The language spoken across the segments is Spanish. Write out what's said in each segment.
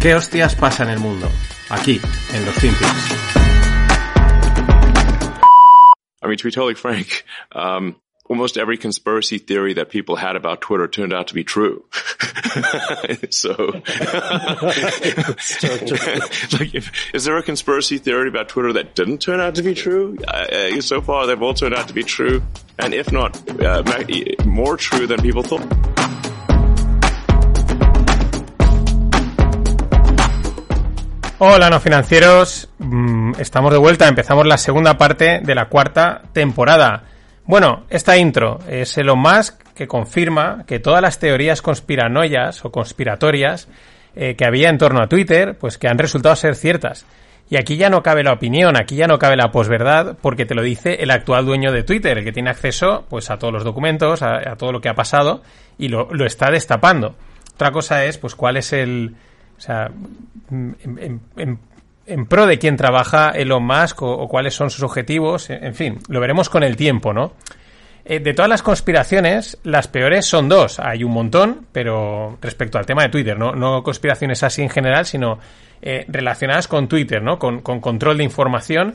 ¿Qué hostias pasa en el mundo? Aquí, en los Finpics. I mean, to be totally frank, um, almost every conspiracy theory that people had about Twitter turned out to be true. so, like, if, is there a conspiracy theory about Twitter that didn't turn out to be true? Uh, so far, they've all turned out to be true, and if not, uh, more true than people thought. Hola, no financieros. Mm, estamos de vuelta. Empezamos la segunda parte de la cuarta temporada. Bueno, esta intro es Elon Musk que confirma que todas las teorías conspiranoias o conspiratorias eh, que había en torno a Twitter, pues que han resultado ser ciertas. Y aquí ya no cabe la opinión, aquí ya no cabe la posverdad, porque te lo dice el actual dueño de Twitter, el que tiene acceso pues a todos los documentos, a, todo lo que ha pasado, y lo, lo está destapando. Otra cosa es, pues, cuál es el, o sea, en, pro de quién trabaja Elon Musk o, cuáles son sus objetivos, en fin, lo veremos con el tiempo, ¿no? Eh, de todas las conspiraciones, las peores son dos. Hay un montón, pero respecto al tema de Twitter, no, no conspiraciones así en general, sino eh, relacionadas con Twitter, ¿no? Con, con control de información.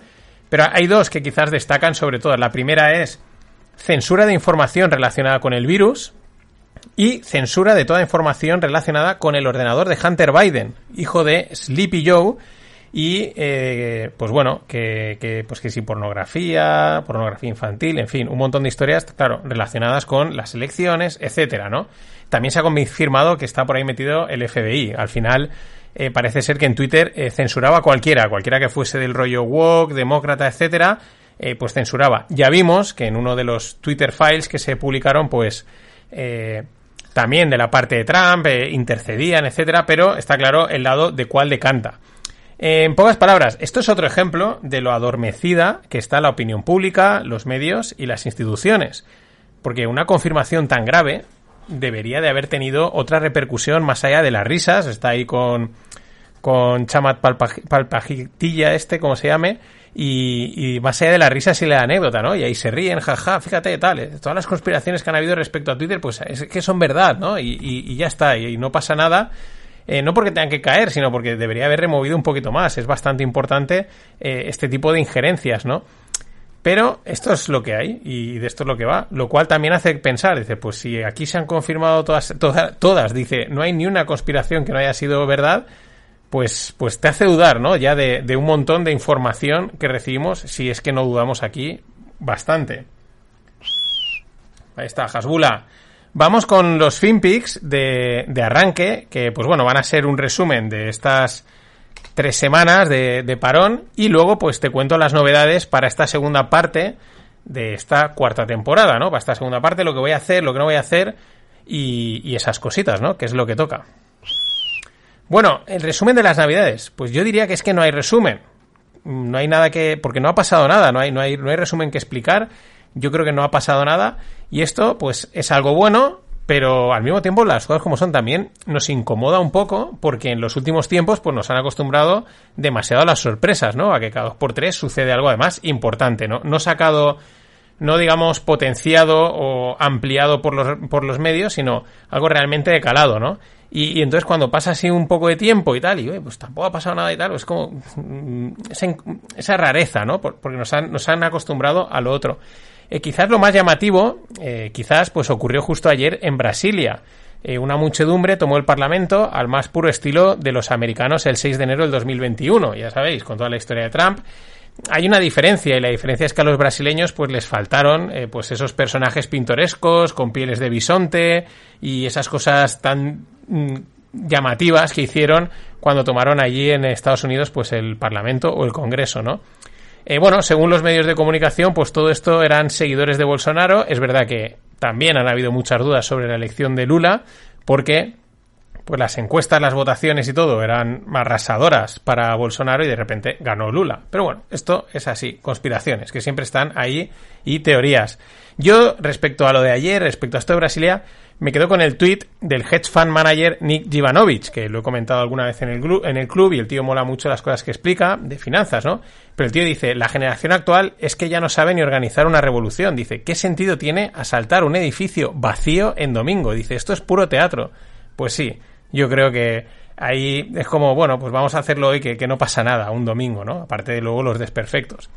Pero hay dos que quizás destacan sobre todo. La primera es censura de información relacionada con el virus, y censura de toda información relacionada con el ordenador de Hunter Biden, hijo de Sleepy Joe, y eh, pues bueno, que, pues que si pornografía, pornografía infantil, en fin, un montón de historias, claro, relacionadas con las elecciones, etcétera, ¿no? También se ha confirmado que está por ahí metido el FBI. Al final, eh, parece ser que en Twitter eh, censuraba a cualquiera, cualquiera que fuese del rollo woke, demócrata, etcétera, pues censuraba. Ya vimos que en uno de los Twitter files que se publicaron, pues también de la parte de Trump, eh, intercedían, etcétera, pero está claro el lado de cuál decanta. En pocas palabras, esto es otro ejemplo de lo adormecida que está la opinión pública, los medios y las instituciones. Porque una confirmación tan grave debería de haber tenido otra repercusión más allá de las risas. Está ahí con, con Chamat Palpajitilla este, como se llame, y, más allá de la risa y la anécdota, ¿no? Y ahí se ríen, jaja, fíjate, tal. Eh, todas las conspiraciones que han habido respecto a Twitter, pues es que son verdad, ¿no? Y, ya está, y, no pasa nada. Eh, no porque tengan que caer, sino porque debería haber removido un poquito más. Es bastante importante eh, este tipo de injerencias, ¿no? Pero esto es lo que hay y de esto es lo que va. Lo cual también hace pensar, dice, pues si aquí se han confirmado todas, todas, todas dice, no hay ni una conspiración que no haya sido verdad, pues, pues te hace dudar, ¿no? Ya de, un montón de información que recibimos, si es que no dudamos aquí bastante. Ahí está, Hasbula. Vamos con los FinPix de, de arranque, que pues bueno, van a ser un resumen de estas tres semanas de, de, parón y luego pues te cuento las novedades para esta segunda parte de esta cuarta temporada, ¿no? Para esta segunda parte, lo que voy a hacer, lo que no voy a hacer y, y esas cositas, ¿no? Que es lo que toca. Bueno, el resumen de las navidades. Pues yo diría que es que no hay resumen. No hay nada que. porque no ha pasado nada, no hay, no hay, no hay resumen que explicar. Yo creo que no ha pasado nada. Y esto, pues, es algo bueno, pero al mismo tiempo las cosas como son también nos incomoda un poco porque en los últimos tiempos pues nos han acostumbrado demasiado a las sorpresas, ¿no? A que cada dos por tres sucede algo además importante, ¿no? No sacado, no digamos potenciado o ampliado por los, por los medios, sino algo realmente de calado, ¿no? Y, entonces cuando pasa así un poco de tiempo y tal, y pues tampoco ha pasado nada y tal, es como mm, esa, rareza, ¿no? Porque nos han, nos han acostumbrado a lo otro. Eh, quizás lo más llamativo, eh, quizás pues ocurrió justo ayer en Brasilia. Eh, una muchedumbre tomó el Parlamento al más puro estilo de los americanos el 6 de enero del 2021, ya sabéis, con toda la historia de Trump. Hay una diferencia y la diferencia es que a los brasileños pues les faltaron pues esos personajes pintorescos con pieles de bisonte y esas cosas tan Mm, llamativas que hicieron cuando tomaron allí en Estados Unidos pues el Parlamento o el Congreso, ¿no? Eh, bueno, según los medios de comunicación, pues todo esto eran seguidores de Bolsonaro. Es verdad que también han habido muchas dudas sobre la elección de Lula, porque pues las encuestas, las votaciones y todo eran arrasadoras para Bolsonaro y de repente ganó Lula. Pero bueno, esto es así, conspiraciones que siempre están ahí y teorías. Yo, respecto a lo de ayer, respecto a esto de Brasilia, me quedo con el tweet del hedge fund manager Nick Jivanovic, que lo he comentado alguna vez en el, en el club y el tío mola mucho las cosas que explica de finanzas, ¿no? Pero el tío dice, la generación actual es que ya no sabe ni organizar una revolución. Dice, ¿qué sentido tiene asaltar un edificio vacío en domingo? Dice, esto es puro teatro. Pues sí, yo creo que ahí es como, bueno, pues vamos a hacerlo hoy que, que no pasa nada, un domingo, ¿no? Aparte de luego los desperfectos.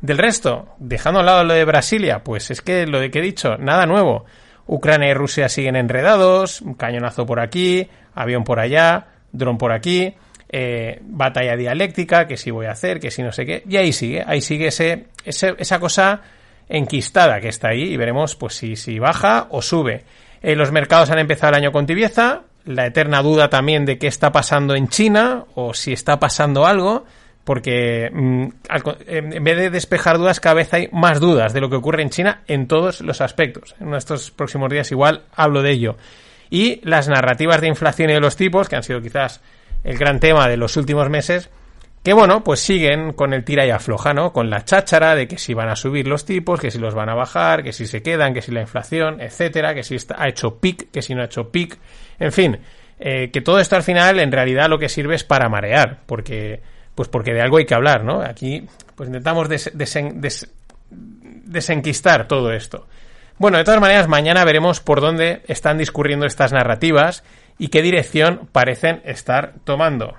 Del resto, dejando a un lado lo de Brasilia, pues es que lo de que he dicho, nada nuevo. Ucrania y Rusia siguen enredados, cañonazo por aquí, avión por allá, dron por aquí, eh, batalla dialéctica, que si voy a hacer, que si no sé qué, y ahí sigue, ahí sigue ese, esa cosa enquistada que está ahí y veremos pues si, si baja o sube. Eh, los mercados han empezado el año con tibieza, la eterna duda también de qué está pasando en China o si está pasando algo porque mm, en vez de despejar dudas, cada vez hay más dudas de lo que ocurre en China en todos los aspectos. En estos próximos días igual hablo de ello. Y las narrativas de inflación y de los tipos, que han sido quizás el gran tema de los últimos meses, que bueno, pues siguen con el tira y afloja, ¿no? Con la cháchara de que si van a subir los tipos, que si los van a bajar, que si se quedan, que si la inflación, etcétera, que si ha hecho pic, que si no ha hecho pic, en fin, eh, que todo esto al final en realidad lo que sirve es para marear, porque pues porque de algo hay que hablar, ¿no? Aquí pues intentamos desenquistar todo esto. Bueno, de todas maneras, mañana veremos por dónde están discurriendo estas narrativas y qué dirección parecen estar tomando.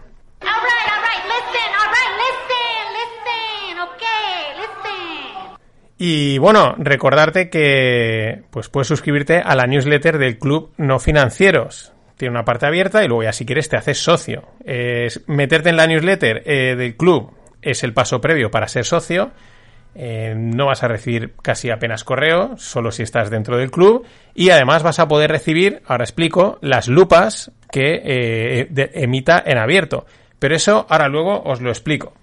Y bueno, recordarte que pues puedes suscribirte a la newsletter del Club No Financieros tiene una parte abierta y luego ya si quieres te haces socio. meterte en la newsletter eh, del club es el paso previo para ser socio. Eh, no vas a recibir casi apenas correo, solo si estás dentro del club. Y además vas a poder recibir, ahora explico, las lupas que eh, emita en abierto. Pero eso ahora luego os lo explico.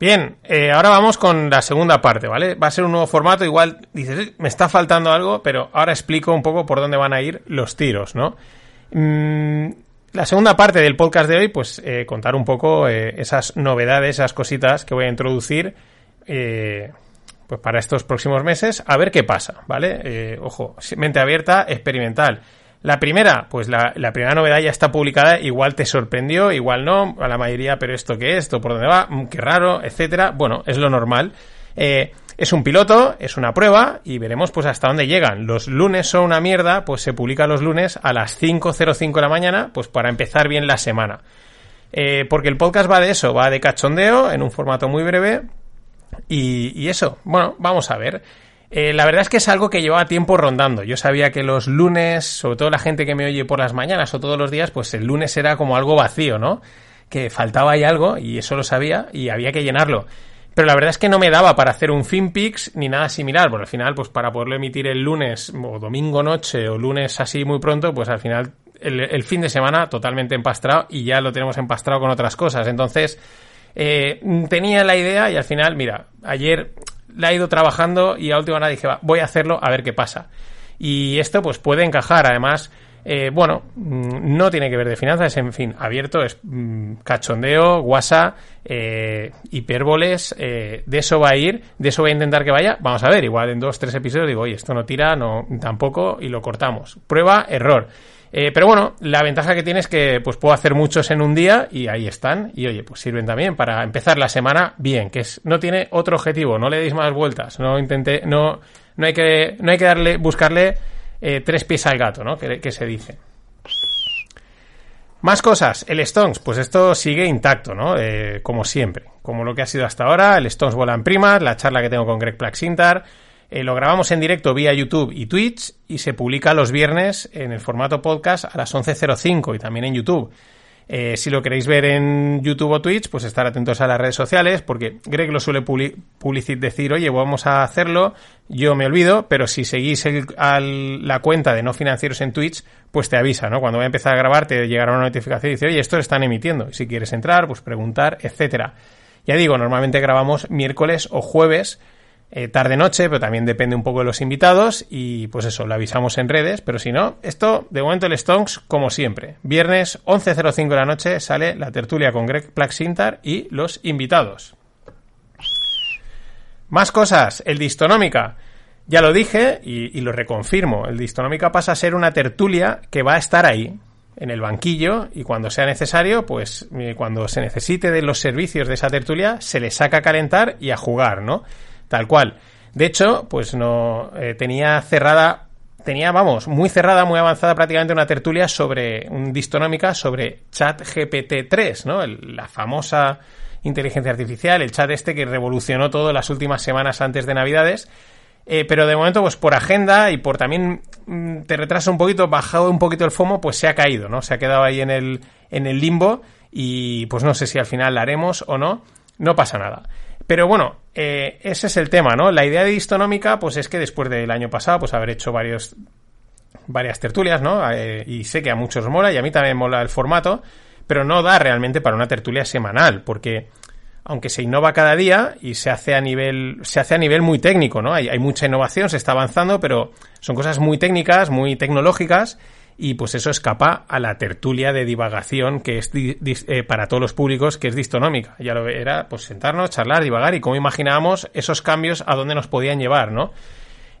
Bien, eh, ahora vamos con la segunda parte, ¿vale? Va a ser un nuevo formato, igual dices, me está faltando algo, pero ahora explico un poco por dónde van a ir los tiros, ¿no? Mm, la segunda parte del podcast de hoy, pues eh, contar un poco eh, esas novedades, esas cositas que voy a introducir pues para estos próximos meses, a ver qué pasa, ¿vale? ojo, mente abierta, experimental. La primera, pues la, primera novedad ya está publicada, igual te sorprendió, igual no, a la mayoría, pero esto qué es, esto por dónde va, mm, qué raro, etcétera. Bueno, es lo normal. Eh, es un piloto, es una prueba y veremos pues hasta dónde llegan. Los lunes son una mierda, pues se publica los lunes a las 5.05 de la mañana, pues para empezar bien la semana. Eh, porque el podcast va de eso, va de cachondeo en un formato muy breve y, y eso, bueno, vamos a ver. Eh, la verdad es que es algo que llevaba tiempo rondando. Yo sabía que los lunes, sobre todo la gente que me oye por las mañanas o todos los días, pues el lunes era como algo vacío, ¿no? Que faltaba ahí algo y eso lo sabía y había que llenarlo. Pero la verdad es que no me daba para hacer un FinPix ni nada similar, porque al final, pues para poderlo emitir el lunes o domingo noche o lunes así muy pronto, pues al final el, fin de semana totalmente empastrado y ya lo tenemos empastrado con otras cosas. Entonces, eh, tenía la idea y al final, mira, ayer la he ido trabajando y a última hora dije, voy a hacerlo a ver qué pasa. Y esto pues puede encajar, además, eh, bueno, mm, no tiene que ver de finanzas, en fin, abierto, es mm, cachondeo, guasa, eh, hipérboles, eh, de eso va a ir, de eso voy a intentar que vaya, vamos a ver, igual en dos, tres episodios digo, oye, esto no tira, no, tampoco, y lo cortamos. Prueba, error. Eh, pero bueno, la ventaja que tiene es que pues puedo hacer muchos en un día y ahí están. Y oye, pues sirven también para empezar la semana bien, que es, no tiene otro objetivo, no le deis más vueltas, no intenté, no, no hay que, no hay que darle, buscarle eh, tres pies al gato, ¿no? Que, se dice. Más cosas, el Stones, pues esto sigue intacto, ¿no? Eh, como siempre, como lo que ha sido hasta ahora, el Stones vuela en primas, la charla que tengo con Greg Plaxintar, eh, lo grabamos en directo vía YouTube y Twitch y se publica los viernes en el formato podcast a las 11.05 y también en YouTube. Eh, si lo queréis ver en YouTube o Twitch, pues estar atentos a las redes sociales, porque Greg lo suele publicitar, decir, oye, vamos a hacerlo, yo me olvido, pero si seguís la cuenta de no financieros en Twitch, pues te avisa, ¿no? Cuando voy a empezar a grabar, te llegará una notificación y dice, oye, esto lo están emitiendo. Si quieres entrar, pues preguntar, etcétera. Ya digo, normalmente grabamos miércoles o jueves, eh, tarde-noche, pero también depende un poco de los invitados y pues eso, lo avisamos en redes, pero si no, esto de momento el Stonks como siempre. Viernes 11.05 de la noche sale la tertulia con Greg Plaxintar y los invitados. Más cosas, el Distonómica. Ya lo dije y, lo reconfirmo, el Distonómica pasa a ser una tertulia que va a estar ahí, en el banquillo, y cuando sea necesario, pues eh, cuando se necesite de los servicios de esa tertulia, se le saca a calentar y a jugar, ¿no? Tal cual. De hecho, pues no eh, tenía cerrada, tenía, vamos, muy cerrada, muy avanzada prácticamente una tertulia sobre, un distonómica sobre chat GPT-3, ¿no? la famosa inteligencia artificial, el chat este que revolucionó todo las últimas semanas antes de Navidades. Eh, pero de momento, pues por agenda y por también mm, te retrasa un poquito, bajado un poquito el FOMO, pues se ha caído, ¿no? Se ha quedado ahí en el, en el limbo y pues no sé si al final la haremos o no, no pasa nada. Pero bueno, eh, ese es el tema, ¿no? La idea de Distonómica, pues es que después del año pasado, pues haber hecho varias tertulias, ¿no? Eh, y sé que a muchos mola y a mí también mola el formato, pero no da realmente para una tertulia semanal, porque aunque se innova cada día y se hace a nivel, se hace a nivel muy técnico, ¿no? Hay mucha innovación, se está avanzando, pero son cosas muy técnicas, muy tecnológicas, y pues eso escapa a la tertulia de divagación que es eh, para todos los públicos que es distonómica. Ya lo era, pues sentarnos, charlar, divagar y cómo imaginábamos esos cambios a dónde nos podían llevar, ¿no?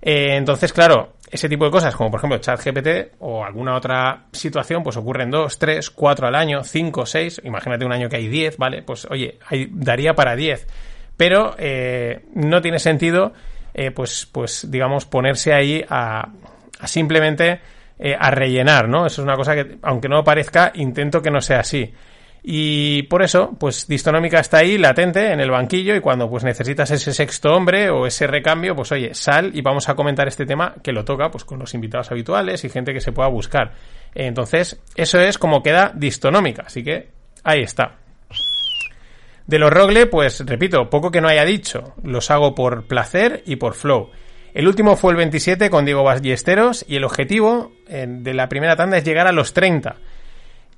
Eh, entonces, claro, ese tipo de cosas, como por ejemplo ChatGPT o alguna otra situación, pues ocurren dos, tres, cuatro al año, cinco, seis. Imagínate un año que hay diez, ¿vale? Pues oye, daría para diez. Pero eh, no tiene sentido, pues, pues, digamos, ponerse ahí a, a simplemente a rellenar, ¿no? Eso es una cosa que, aunque no parezca, intento que no sea así. Y por eso, pues Distonómica está ahí, latente, en el banquillo, y cuando pues necesitas ese sexto hombre o ese recambio, pues oye, sal y vamos a comentar este tema que lo toca pues con los invitados habituales y gente que se pueda buscar. Entonces, eso es como queda Distonómica, así que ahí está. De los Rogle, pues repito, poco que no haya dicho, los hago por placer y por flow. El último fue el 27 con Diego Ballesteros y el objetivo eh, de la primera tanda es llegar a los 30.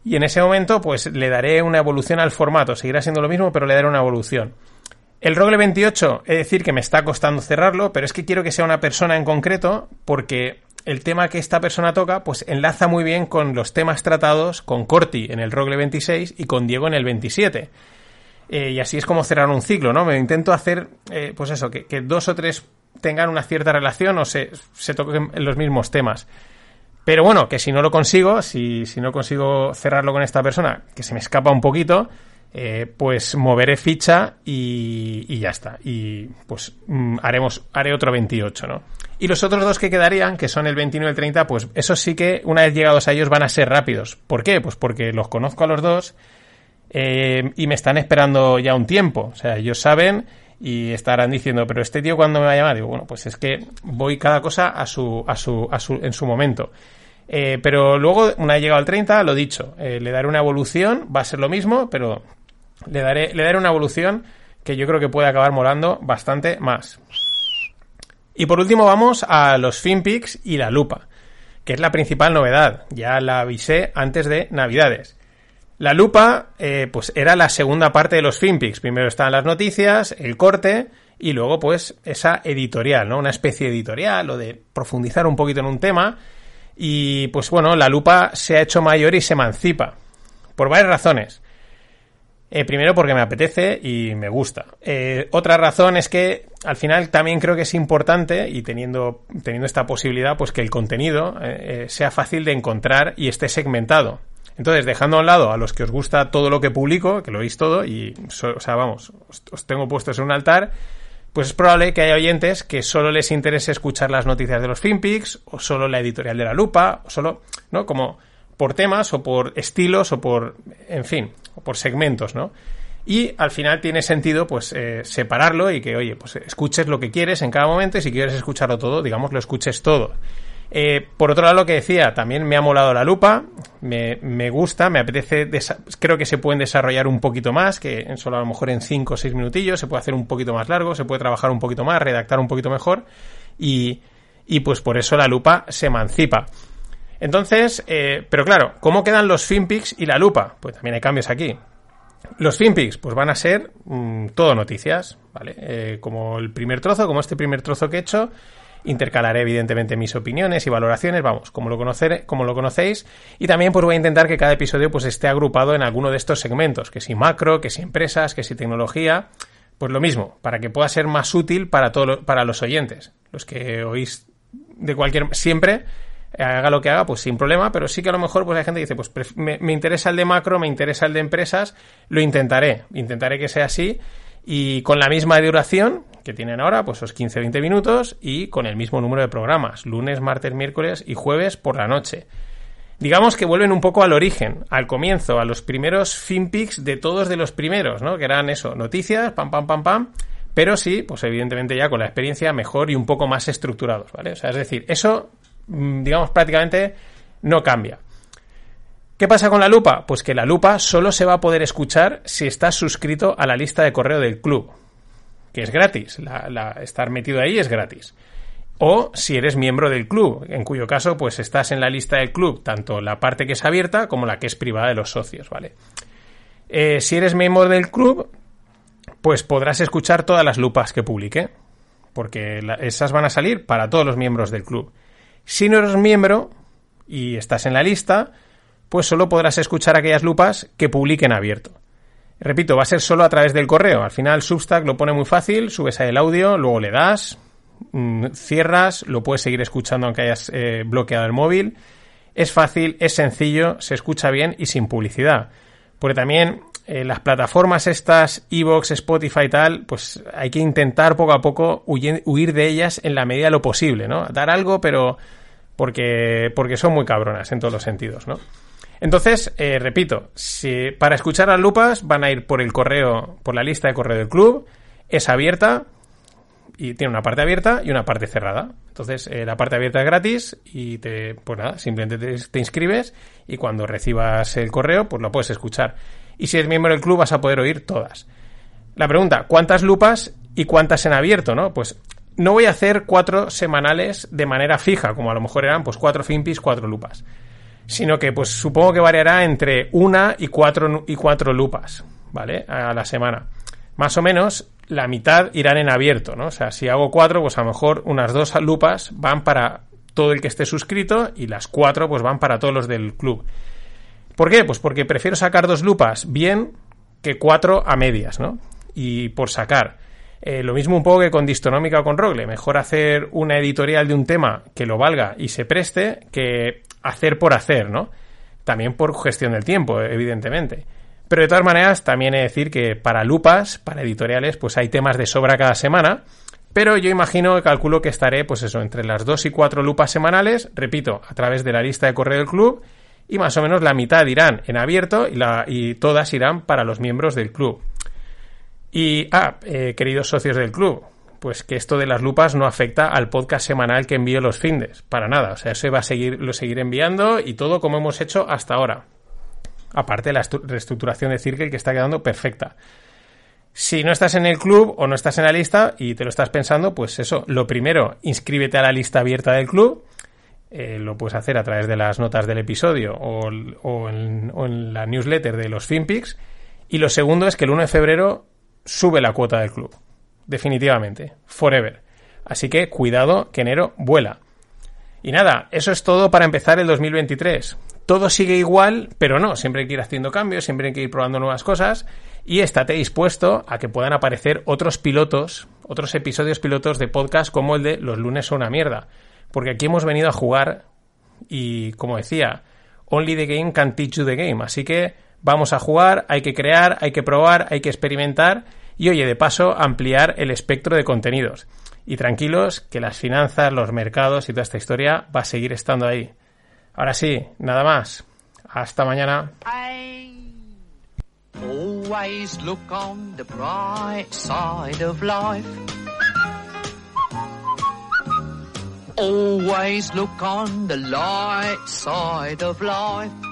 Y en ese momento, pues le daré una evolución al formato. Seguirá siendo lo mismo, pero le daré una evolución. El Rogle 28, es decir, que me está costando cerrarlo, pero es que quiero que sea una persona en concreto, porque el tema que esta persona toca, pues enlaza muy bien con los temas tratados con Corti en el Rogle 26 y con Diego en el 27. Eh, y así es como cerrar un ciclo, ¿no? Me intento hacer, eh, pues eso, que, que, dos o tres tengan una cierta relación o se, se toquen los mismos temas. Pero bueno, que si no lo consigo, si, si no consigo cerrarlo con esta persona, que se me escapa un poquito, eh, pues moveré ficha y, y, ya está. Y pues mm, haremos, haré otro 28, ¿no? Y los otros dos que quedarían, que son el 29 y el 30, pues eso sí que una vez llegados a ellos van a ser rápidos. ¿Por qué? Pues porque los conozco a los dos eh, y me están esperando ya un tiempo. O sea, ellos saben y estarán diciendo, pero este tío cuando me va a llamar, digo, bueno, pues es que voy cada cosa a su, a su, a su, en su momento. Eh, pero luego, una vez llegado al 30, lo dicho, eh, le daré una evolución, va a ser lo mismo, pero le daré, le daré una evolución que yo creo que puede acabar molando bastante más. Y por último vamos a los FinPix y la lupa, que es la principal novedad. Ya la avisé antes de Navidades. La lupa, eh, pues era la segunda parte de los FinPix. Primero estaban las noticias, el corte y luego pues esa editorial, ¿no? Una especie de editorial o de profundizar un poquito en un tema. Y pues bueno, la lupa se ha hecho mayor y se emancipa. Por varias razones. Eh, primero porque me apetece y me gusta. Eh, otra razón es que al final también creo que es importante y teniendo, teniendo esta posibilidad, pues que el contenido sea fácil de encontrar y esté segmentado. Entonces, dejando a un lado a los que os gusta todo lo que publico, que lo veis todo, y, o sea, vamos, os, tengo puestos en un altar, pues es probable que haya oyentes que solo les interese escuchar las noticias de los FinPix, o solo la editorial de la lupa, o solo, ¿no? Como por temas, o por estilos, o por, en fin, o por segmentos, ¿no? Y al final tiene sentido, pues, eh, separarlo y que, oye, pues escuches lo que quieres en cada momento y si quieres escucharlo todo, digamos, lo escuches todo. Eh, por otro lado, lo que decía, también me ha molado la lupa, me, gusta, me apetece, creo que se pueden desarrollar un poquito más, que solo a lo mejor en 5 o 6 minutillos, se puede hacer un poquito más largo, se puede trabajar un poquito más, redactar un poquito mejor, y, y pues por eso la lupa se emancipa. Entonces, eh, pero claro, ¿cómo quedan los FinPix y la lupa? Pues también hay cambios aquí. Los FinPix, pues van a ser mm, todo noticias, ¿vale? Eh, como el primer trozo, como este primer trozo que he hecho, intercalaré evidentemente mis opiniones y valoraciones, vamos, como lo, conocer, como lo conocéis, y también pues voy a intentar que cada episodio pues esté agrupado en alguno de estos segmentos, que si macro, que si empresas, que si tecnología, pues lo mismo, para que pueda ser más útil para, para los oyentes, los que oís de cualquier, siempre, haga lo que haga, pues sin problema, pero sí que a lo mejor pues hay gente que dice, pues me, me, interesa el de macro, me interesa el de empresas, lo intentaré, intentaré que sea así y con la misma duración que tienen ahora, pues esos 15-20 minutos y con el mismo número de programas, lunes, martes, miércoles y jueves por la noche. Digamos que vuelven un poco al origen, al comienzo, a los primeros finpics de todos de los primeros, ¿no? Que eran eso, noticias, pam, pam, pam, pam, pero sí, pues evidentemente ya con la experiencia mejor y un poco más estructurados, ¿vale? O sea, es decir, eso Mm, digamos, prácticamente no cambia. ¿Qué pasa con la lupa? Pues que la lupa solo se va a poder escuchar si estás suscrito a la lista de correo del club, que es gratis. estar metido ahí es gratis. O si eres miembro del club, en cuyo caso, pues estás en la lista del club, tanto la parte que es abierta como la que es privada de los socios, ¿vale? Eh, si eres miembro del club, pues podrás escuchar todas las lupas que publique, porque esas van a salir para todos los miembros del club. Si no eres miembro y estás en la lista, pues solo podrás escuchar aquellas lupas que publiquen abierto. Repito, va a ser solo a través del correo. Al final Substack lo pone muy fácil, subes ahí el audio, luego le das, mm, cierras, lo puedes seguir escuchando aunque hayas eh, bloqueado el móvil. Es fácil, es sencillo, se escucha bien y sin publicidad. Porque también eh, las plataformas estas, Evox, Spotify y tal, pues hay que intentar poco a poco huir, de ellas en la medida de lo posible, ¿no? Dar algo, pero porque, porque son muy cabronas en todos los sentidos, ¿no? Entonces, eh, repito, si para escuchar las lupas van a ir por el correo, por la lista de correo del club, es abierta y tiene una parte abierta y una parte cerrada. Entonces, eh, la parte abierta es gratis y te, pues nada, simplemente te, te, inscribes y cuando recibas el correo, pues lo puedes escuchar y si eres miembro del club vas a poder oír todas. La pregunta, ¿cuántas lupas y cuántas en abierto, no? Pues no voy a hacer cuatro semanales de manera fija, como a lo mejor eran pues cuatro finpis, cuatro lupas. Sino que pues supongo que variará entre una y cuatro, y cuatro lupas, ¿vale? A la semana. Más o menos la mitad irán en abierto, ¿no? O sea, si hago cuatro, pues a lo mejor unas dos lupas van para todo el que esté suscrito y las cuatro pues van para todos los del club. ¿Por qué? Pues porque prefiero sacar dos lupas bien que cuatro a medias, ¿no? Y por sacar. Eh, lo mismo un poco que con Distonómica o con Rogle. Mejor hacer una editorial de un tema que lo valga y se preste que hacer por hacer, ¿no? También por gestión del tiempo, evidentemente. Pero de todas maneras, también he de decir que para lupas, para editoriales, pues hay temas de sobra cada semana. Pero yo imagino, calculo que estaré, pues eso, entre las dos y cuatro lupas semanales, repito, a través de la lista de correo del club y más o menos la mitad irán en abierto y, todas irán para los miembros del club. Y, ah, eh, queridos socios del club, pues que esto de las lupas no afecta al podcast semanal que envío los findes, para nada. O sea, eso va a seguir, lo seguiré enviando y todo como hemos hecho hasta ahora. Aparte de la reestructuración de Circle que está quedando perfecta. Si no estás en el club o no estás en la lista y te lo estás pensando, pues eso, lo primero, inscríbete a la lista abierta del club eh, lo puedes hacer a través de las notas del episodio o, en, la newsletter de los FinPix. Y lo segundo es que el 1 de febrero sube la cuota del club. Definitivamente. Forever. Así que cuidado que enero vuela. Y nada, eso es todo para empezar el 2023. Todo sigue igual, pero no, siempre hay que ir haciendo cambios, siempre hay que ir probando nuevas cosas y estate dispuesto a que puedan aparecer otros pilotos, otros episodios pilotos de podcast como el de Los lunes son una mierda porque aquí hemos venido a jugar y, como decía, only the game can teach you the game. Así que vamos a jugar, hay que crear, hay que probar, hay que experimentar y, oye, de paso, ampliar el espectro de contenidos. Y tranquilos, que las finanzas, los mercados y toda esta historia va a seguir estando ahí. Ahora sí, nada más. Hasta mañana. Always look on the light side of life.